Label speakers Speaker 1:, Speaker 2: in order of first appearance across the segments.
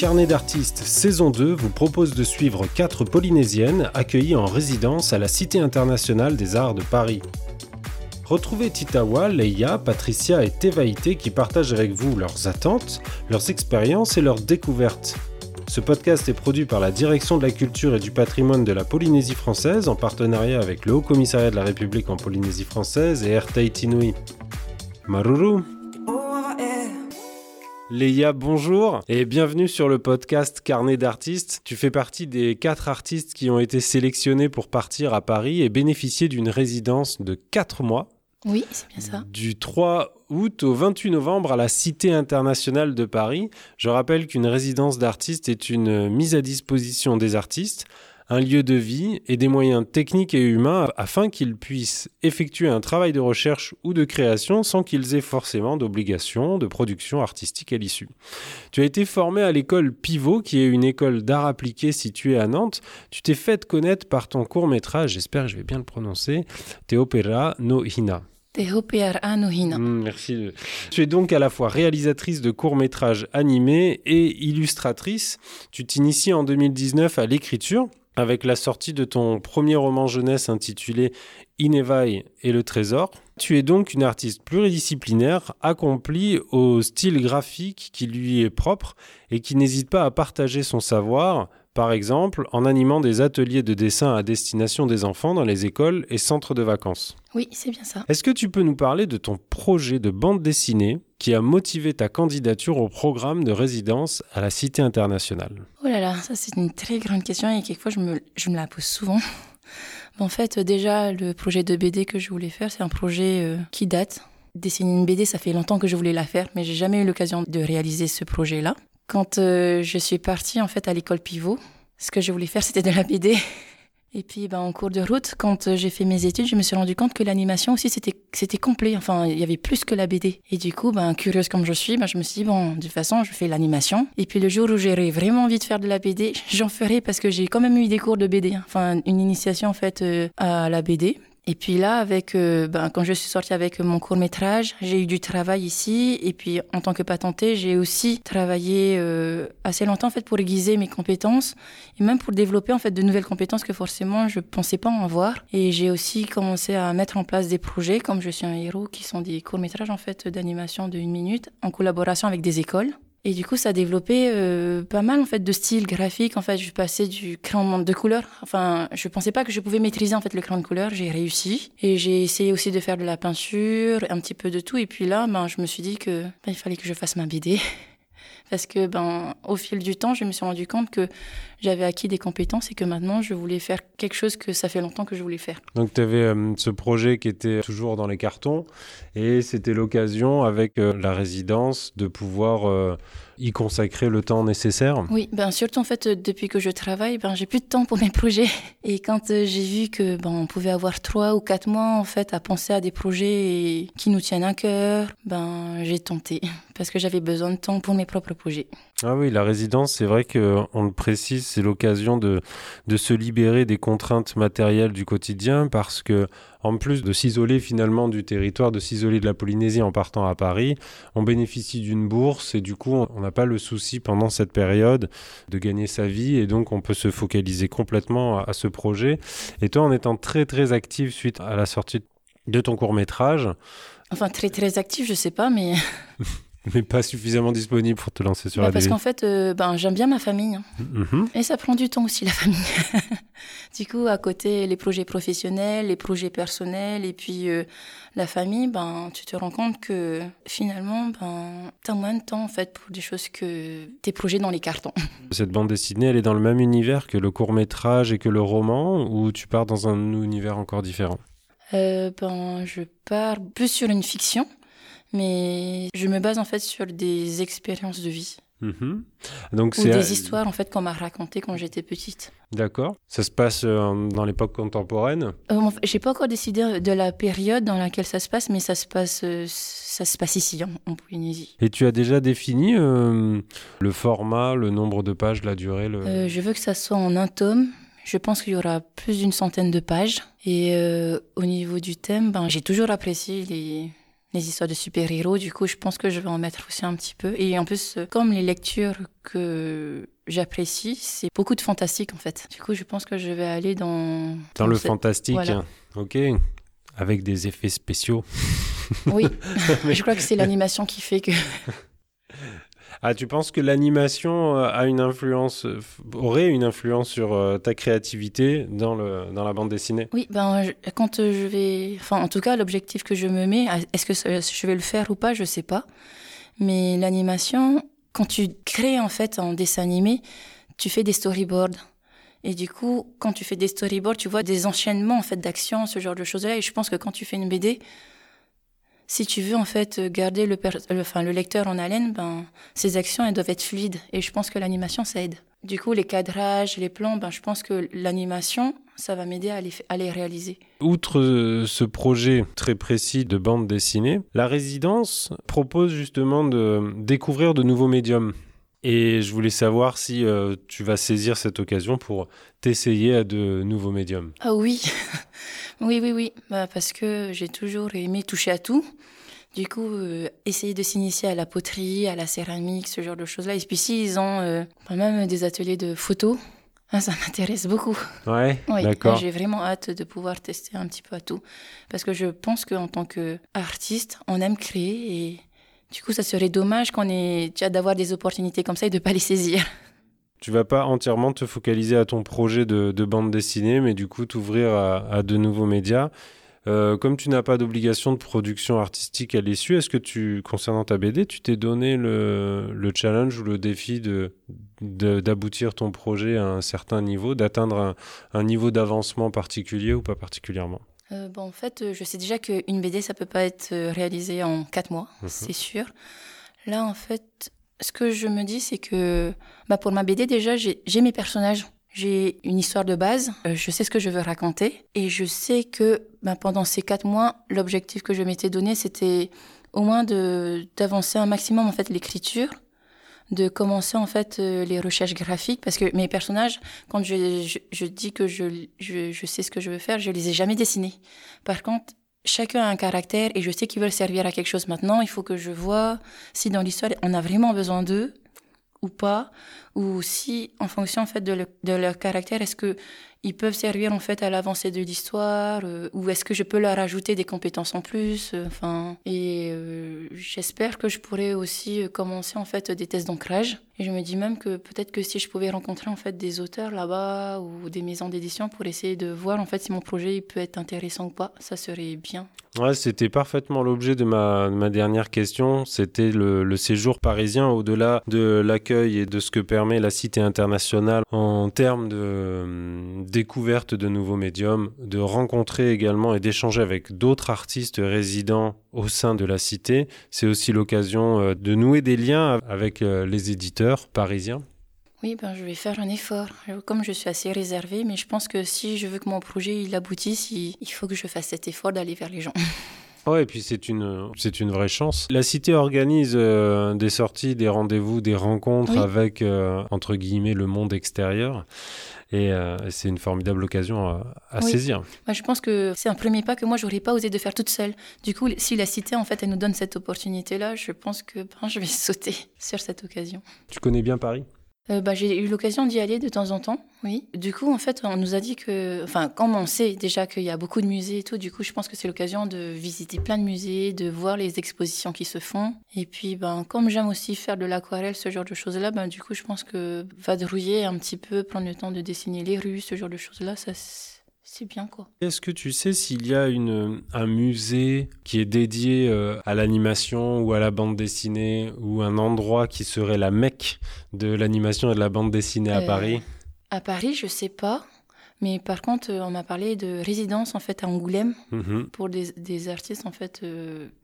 Speaker 1: Carnet d'artistes saison 2 vous propose de suivre quatre Polynésiennes accueillies en résidence à la Cité internationale des arts de Paris. Retrouvez Titawa, Leia, Patricia et Tevaïté qui partagent avec vous leurs attentes, leurs expériences et leurs découvertes. Ce podcast est produit par la Direction de la culture et du patrimoine de la Polynésie française en partenariat avec le Haut Commissariat de la République en Polynésie française et Air Tahiti Maruru Léa, bonjour et bienvenue sur le podcast Carnet d'artistes. Tu fais partie des quatre artistes qui ont été sélectionnés pour partir à Paris et bénéficier d'une résidence de quatre mois.
Speaker 2: Oui, c'est bien ça.
Speaker 1: Du 3 août au 28 novembre à la Cité internationale de Paris. Je rappelle qu'une résidence d'artistes est une mise à disposition des artistes un lieu de vie et des moyens techniques et humains afin qu'ils puissent effectuer un travail de recherche ou de création sans qu'ils aient forcément d'obligation de production artistique à l'issue. Tu as été formé à l'école Pivot, qui est une école d'art appliqué située à Nantes. Tu t'es fait connaître par ton court métrage, j'espère que je vais bien le prononcer, Teopera no Hina.
Speaker 2: Mmh,
Speaker 1: merci. Tu es donc à la fois réalisatrice de courts-métrages animés et illustratrice. Tu t'inities en 2019 à l'écriture avec la sortie de ton premier roman jeunesse intitulé Inevaille et le trésor. Tu es donc une artiste pluridisciplinaire, accomplie au style graphique qui lui est propre et qui n'hésite pas à partager son savoir, par exemple en animant des ateliers de dessin à destination des enfants dans les écoles et centres de vacances.
Speaker 2: Oui, c'est bien ça.
Speaker 1: Est-ce que tu peux nous parler de ton projet de bande dessinée qui a motivé ta candidature au programme de résidence à la Cité internationale?
Speaker 2: Oh là là, ça c'est une très grande question et quelquefois je me, je me la pose souvent. En fait, déjà, le projet de BD que je voulais faire, c'est un projet euh, qui date. Dessiner une BD, ça fait longtemps que je voulais la faire, mais j'ai jamais eu l'occasion de réaliser ce projet-là. Quand euh, je suis partie en fait à l'école Pivot, ce que je voulais faire, c'était de la BD. Et puis, ben, en cours de route, quand euh, j'ai fait mes études, je me suis rendu compte que l'animation aussi, c'était, c'était complet. Enfin, il y avait plus que la BD. Et du coup, ben, curieuse comme je suis, ben, je me suis dit, bon, de toute façon, je fais l'animation. Et puis, le jour où j'aurai vraiment envie de faire de la BD, j'en ferai parce que j'ai quand même eu des cours de BD. Enfin, une initiation, en fait, euh, à la BD. Et puis là, avec, euh, ben, quand je suis sortie avec mon court métrage, j'ai eu du travail ici. Et puis en tant que patentée, j'ai aussi travaillé euh, assez longtemps en fait pour aiguiser mes compétences et même pour développer en fait de nouvelles compétences que forcément je pensais pas en avoir. Et j'ai aussi commencé à mettre en place des projets, comme je suis un héros, qui sont des courts métrages en fait d'animation de une minute en collaboration avec des écoles. Et du coup, ça a développé euh, pas mal en fait de styles graphiques. En fait, je passais du crayon de couleur. Enfin, je pensais pas que je pouvais maîtriser en fait le crayon de couleur. J'ai réussi et j'ai essayé aussi de faire de la peinture, un petit peu de tout. Et puis là, ben, je me suis dit que ben, il fallait que je fasse ma BD parce que ben au fil du temps, je me suis rendu compte que j'avais acquis des compétences et que maintenant je voulais faire quelque chose que ça fait longtemps que je voulais faire.
Speaker 1: Donc tu avais euh, ce projet qui était toujours dans les cartons et c'était l'occasion avec euh, la résidence de pouvoir euh, y consacrer le temps nécessaire
Speaker 2: Oui, ben surtout en fait depuis que je travaille, ben j'ai plus de temps pour mes projets et quand j'ai vu que ben on pouvait avoir trois ou quatre mois en fait à penser à des projets qui nous tiennent à cœur, ben j'ai tenté parce que j'avais besoin de temps pour mes propres projets.
Speaker 1: Ah oui, la résidence, c'est vrai qu'on le précise, c'est l'occasion de, de se libérer des contraintes matérielles du quotidien parce que, en plus de s'isoler finalement du territoire, de s'isoler de la Polynésie en partant à Paris, on bénéficie d'une bourse et du coup, on n'a pas le souci pendant cette période de gagner sa vie et donc on peut se focaliser complètement à, à ce projet. Et toi, en étant très très active suite à la sortie de ton court métrage,
Speaker 2: Enfin, très très active, je sais pas, mais
Speaker 1: mais pas suffisamment disponible pour te lancer sur
Speaker 2: bah
Speaker 1: la
Speaker 2: parce qu'en fait, euh, ben, j'aime bien ma famille. hein.
Speaker 1: Mhm.
Speaker 2: Et ça prend du temps aussi, la famille. du coup, à côté, les projets professionnels, les projets personnels, et puis euh, la famille, ben, tu te rends compte que finalement, ben, tu as moins de temps en fait, pour des choses que tes projets dans les cartons.
Speaker 1: Cette bande dessinée, elle est dans le même univers que le court métrage et que le roman, ou tu pars dans un univers encore différent?
Speaker 2: Euh, ben, je pars plus sur une fiction, mais je me base en fait sur des expériences de vie.
Speaker 1: Mhm. Donc
Speaker 2: Ou
Speaker 1: c'est
Speaker 2: des histoires en fait qu'on m'a racontées quand j'étais petite.
Speaker 1: D'accord. Ça se passe euh, dans l'époque contemporaine?
Speaker 2: Euh, J'ai pas encore décidé de la période dans laquelle ça se passe, mais ça se passe, euh, ça se passe ici, en, en Polynésie.
Speaker 1: Et tu as déjà défini euh, le format, le nombre de pages, la durée le...
Speaker 2: Euh, je veux que ça soit en un tome. Je pense qu'il y aura plus d'une centaine de pages. Et euh, au niveau du thème, ben, j'ai toujours apprécié les, les histoires de super-héros. Du coup, je pense que je vais en mettre aussi un petit peu. Et en plus, comme les lectures que j'apprécie, c'est beaucoup de fantastique en fait. Du coup, je pense que je vais aller dans...
Speaker 1: Dans, le fantastique, ok. Avec des effets spéciaux.
Speaker 2: Oui, je crois que c'est l'animation qui fait que...
Speaker 1: Ah, tu penses que l'animation euh, a une influence, euh, aurait une influence sur euh, ta créativité dans, le, dans la bande dessinée?
Speaker 2: Oui, ben, quand je vais. Enfin, en tout cas, l'objectif que je me mets, est-ce que je vais le faire ou pas, je sais pas. Mais l'animation, quand tu crées en fait en dessin animé, tu fais des storyboards. Et du coup, quand tu fais des storyboards, tu vois des enchaînements en fait d'actions, ce genre de choses-là. Et je pense que quand tu fais une BD, si tu veux en fait garder le, le lecteur en haleine, ben, ces actions elles doivent être fluides et je pense que l'animation ça aide. Du coup, les cadrages, les plans, ben, je pense que l'animation, ça va m'aider à les, réaliser.
Speaker 1: Outre euh, ce projet très précis de bande dessinée, la résidence propose justement de découvrir de nouveaux médiums. Et je voulais savoir si euh, tu vas saisir cette occasion pour t'essayer à de nouveaux médiums.
Speaker 2: Ah oui, oui, oui, oui, bah, parce que j'ai toujours aimé toucher à tout. Du coup, euh, essayer de s'initier à la poterie, à la céramique, ce genre de choses-là. Et puis si ils ont euh, même des ateliers de photos, hein, ça m'intéresse beaucoup.
Speaker 1: Ouais, oui, d'accord.
Speaker 2: J'ai vraiment hâte de pouvoir tester un petit peu à tout. Parce que je pense qu'en tant qu'artiste, on aime créer et du coup, ça serait dommage qu'on ait d'avoir des opportunités comme ça et de pas les saisir.
Speaker 1: Tu vas pas entièrement te focaliser à ton projet de, bande dessinée, mais du coup t'ouvrir à, de nouveaux médias. Euh, comme tu n'as pas d'obligation de production artistique à l'issue, est-ce que tu, concernant ta BD, tu t'es donné le, challenge ou le défi de, d'aboutir ton projet à un certain niveau, d'atteindre un niveau d'avancement particulier ou pas particulièrement?
Speaker 2: Euh, bon, En fait, euh, je sais déjà qu'une BD, ça peut pas être euh, réalisé en quatre mois, mhm. c'est sûr. Là, en fait, ce que je me dis, c'est que bah, pour ma BD, déjà, j'ai mes personnages. J'ai une histoire de base, je sais ce que je veux raconter, et je sais que bah, pendant ces quatre mois, l'objectif que je m'étais donné, c'était au moins d'avancer un maximum en fait l'écriture, de commencer en fait euh, les recherches graphiques parce que mes personnages, quand je, je, dis que je, je, je, sais ce que je veux faire, je les ai jamais dessinés. Par contre, chacun a un caractère et je sais qu'ils veulent servir à quelque chose maintenant. Il faut que je vois si dans l'histoire on a vraiment besoin d'eux ou pas, ou si en fonction en fait de, de leur caractère, est-ce que ils peuvent servir en fait à l'avancée de l'histoire euh, ou est-ce que je peux leur ajouter des compétences en plus euh, enfin et euh, j'espère que je pourrais aussi commencer en fait des tests d'ancrage et je me dis même que peut-être que si je pouvais rencontrer en fait des auteurs là-bas ou des maisons d'édition pour essayer de voir en fait si mon projet il peut être intéressant ou pas ça serait bien
Speaker 1: Ouais, c'était parfaitement l'objet de ma, ma, dernière question. C'était le, le, séjour parisien au-delà de l'accueil et de ce que permet la cité internationale en termes de découverte de nouveaux médiums, de rencontrer également et d'échanger avec d'autres artistes résidents au sein de la cité. C'est aussi l'occasion euh, de nouer des liens avec euh, les éditeurs parisiens.
Speaker 2: Oui, ben, je vais faire un effort. Comme je suis assez réservée, mais je pense que si je veux que mon projet il aboutisse, il faut que je fasse cet effort d'aller vers les gens.
Speaker 1: Ouais, et puis c'est une, c'est une vraie chance. La Cité organise euh, des sorties, des rendez-vous, des rencontres avec, euh, entre guillemets, le monde extérieur. Et euh, c'est une formidable occasion à, saisir.
Speaker 2: je pense que c'est un premier pas que moi, j'aurais pas osé de faire toute seule. Du coup, si la Cité, en fait, elle nous donne cette opportunité-là, je pense que ben, je vais sauter sur cette occasion.
Speaker 1: Tu connais bien Paris?
Speaker 2: Euh, bah, J'ai eu l'occasion d'y aller de temps en temps, oui. Du coup, en fait, on nous a dit que, enfin, comme on sait déjà qu'il y a beaucoup de musées et tout, du coup, je pense que c'est l'occasion de visiter plein de musées, de voir les expositions qui se font. Et puis, ben, comme j'aime aussi faire de l'aquarelle, ce genre de choses-là, ben, du coup, je pense que vadrouiller un petit peu, prendre le temps de dessiner les rues, ce genre de choses-là, ça, c'est bien quoi.
Speaker 1: Est-ce que tu sais s'il y a une, un musée qui est dédié euh, à l'animation ou à la bande dessinée ou un endroit qui serait la mecque de l'animation et de la bande dessinée à euh, Paris?
Speaker 2: À Paris, je sais pas. Mais par contre, euh, on m'a parlé de résidence en fait à Angoulême mhm. pour des, des, artistes en fait,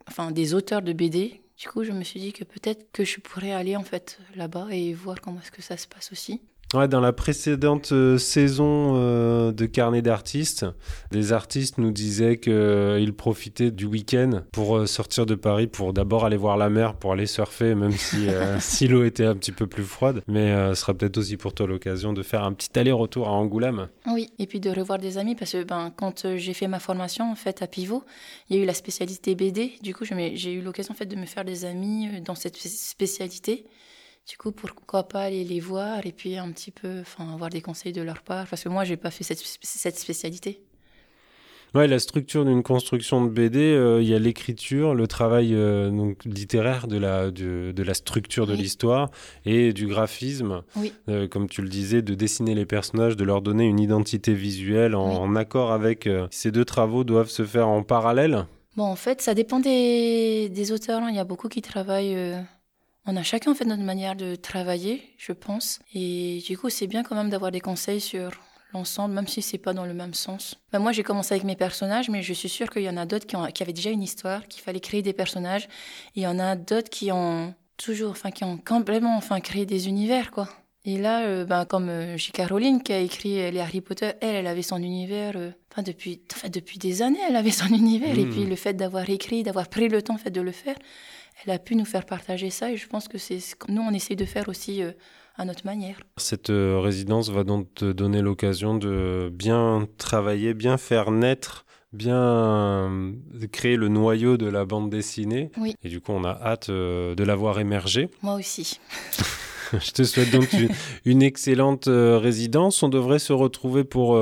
Speaker 2: enfin des auteurs de BD. Du coup, je me suis dit que peut-être que je pourrais aller en fait là-bas et voir comment est-ce que ça se passe aussi.
Speaker 1: Ouais, dans la précédente euh, saison euh, de Carnet d'artistes, des artistes nous disaient qu'ils euh, profitaient du week-end pour sortir de Paris, pour d'abord aller voir la mer, pour aller surfer, même si, l'eau était un petit peu plus froide. Mais ce sera peut-être aussi pour toi l'occasion de faire un petit aller-retour à Angoulême.
Speaker 2: Oui, et puis de revoir des amis, parce que ben, quand j'ai fait ma formation en fait, à Pivot, il y a eu la spécialité BD. Du coup, j'ai eu l'occasion en fait, de me faire des amis dans cette spécialité. Du coup, pourquoi pas aller les voir et puis un petit peu, enfin, avoir des conseils de leur part, parce que moi, j'ai pas fait cette, cette spécialité.
Speaker 1: Ouais, la structure d'une construction de BD, euh, il y a l'écriture, le travail euh, donc, littéraire de la, de, de la structure de l'histoire et du graphisme,
Speaker 2: oui.
Speaker 1: Euh, comme tu le disais, de dessiner les personnages, de leur donner une identité visuelle en, accord avec ces deux travaux doivent se faire en parallèle.
Speaker 2: Bon, en fait, ça dépend des, des auteurs. Hein. Il y a beaucoup qui travaillent on a chacun fait notre manière de travailler, je pense. Et du coup, c'est bien quand même d'avoir des conseils sur l'ensemble, même si c'est pas dans le même sens. Ben, moi, j'ai commencé avec mes personnages, mais je suis sûre qu'il y en a d'autres qui, avaient déjà une histoire, qu'il fallait créer des personnages. Et il y en a d'autres qui ont toujours, enfin, qui ont complètement, enfin, créé des univers, quoi. Et là, euh, ben, comme euh, j'ai Caroline qui a écrit les Harry Potter, elle, elle avait son univers, euh, enfin, depuis, enfin, depuis des années, elle avait son univers. Et mmh. puis le fait d'avoir écrit, d'avoir pris le temps en fait, de le faire, elle a pu nous faire partager ça et je pense que c'est ce que nous, on essaie de faire aussi euh, à notre manière.
Speaker 1: Cette euh, résidence va donc te donner l'occasion de bien travailler, bien faire naître bien euh, créer le noyau de la bande dessinée. Et du coup, on a hâte de la voir émerger.
Speaker 2: Moi aussi.
Speaker 1: Je te souhaite donc une, excellente résidence. On devrait se retrouver pour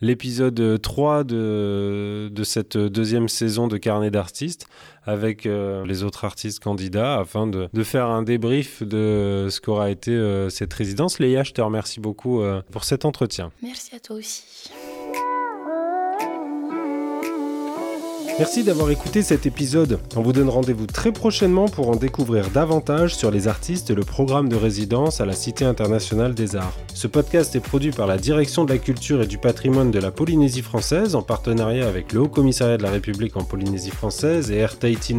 Speaker 1: l'épisode 3 de, de cette deuxième saison de Carnet d'artistes avec euh, les autres artistes candidats afin de, de, faire un débrief de ce qu'aura été euh, cette résidence. Léa, je te remercie beaucoup euh, pour cet entretien.
Speaker 2: Merci à toi aussi.
Speaker 1: Merci d'avoir écouté cet épisode. On vous donne rendez-vous très prochainement pour en découvrir davantage sur les artistes et le programme de résidence à la Cité internationale des arts. Ce podcast est produit par la Direction de la culture et du patrimoine de la Polynésie française en partenariat avec le Haut Commissariat de la République en Polynésie française et Air Tahiti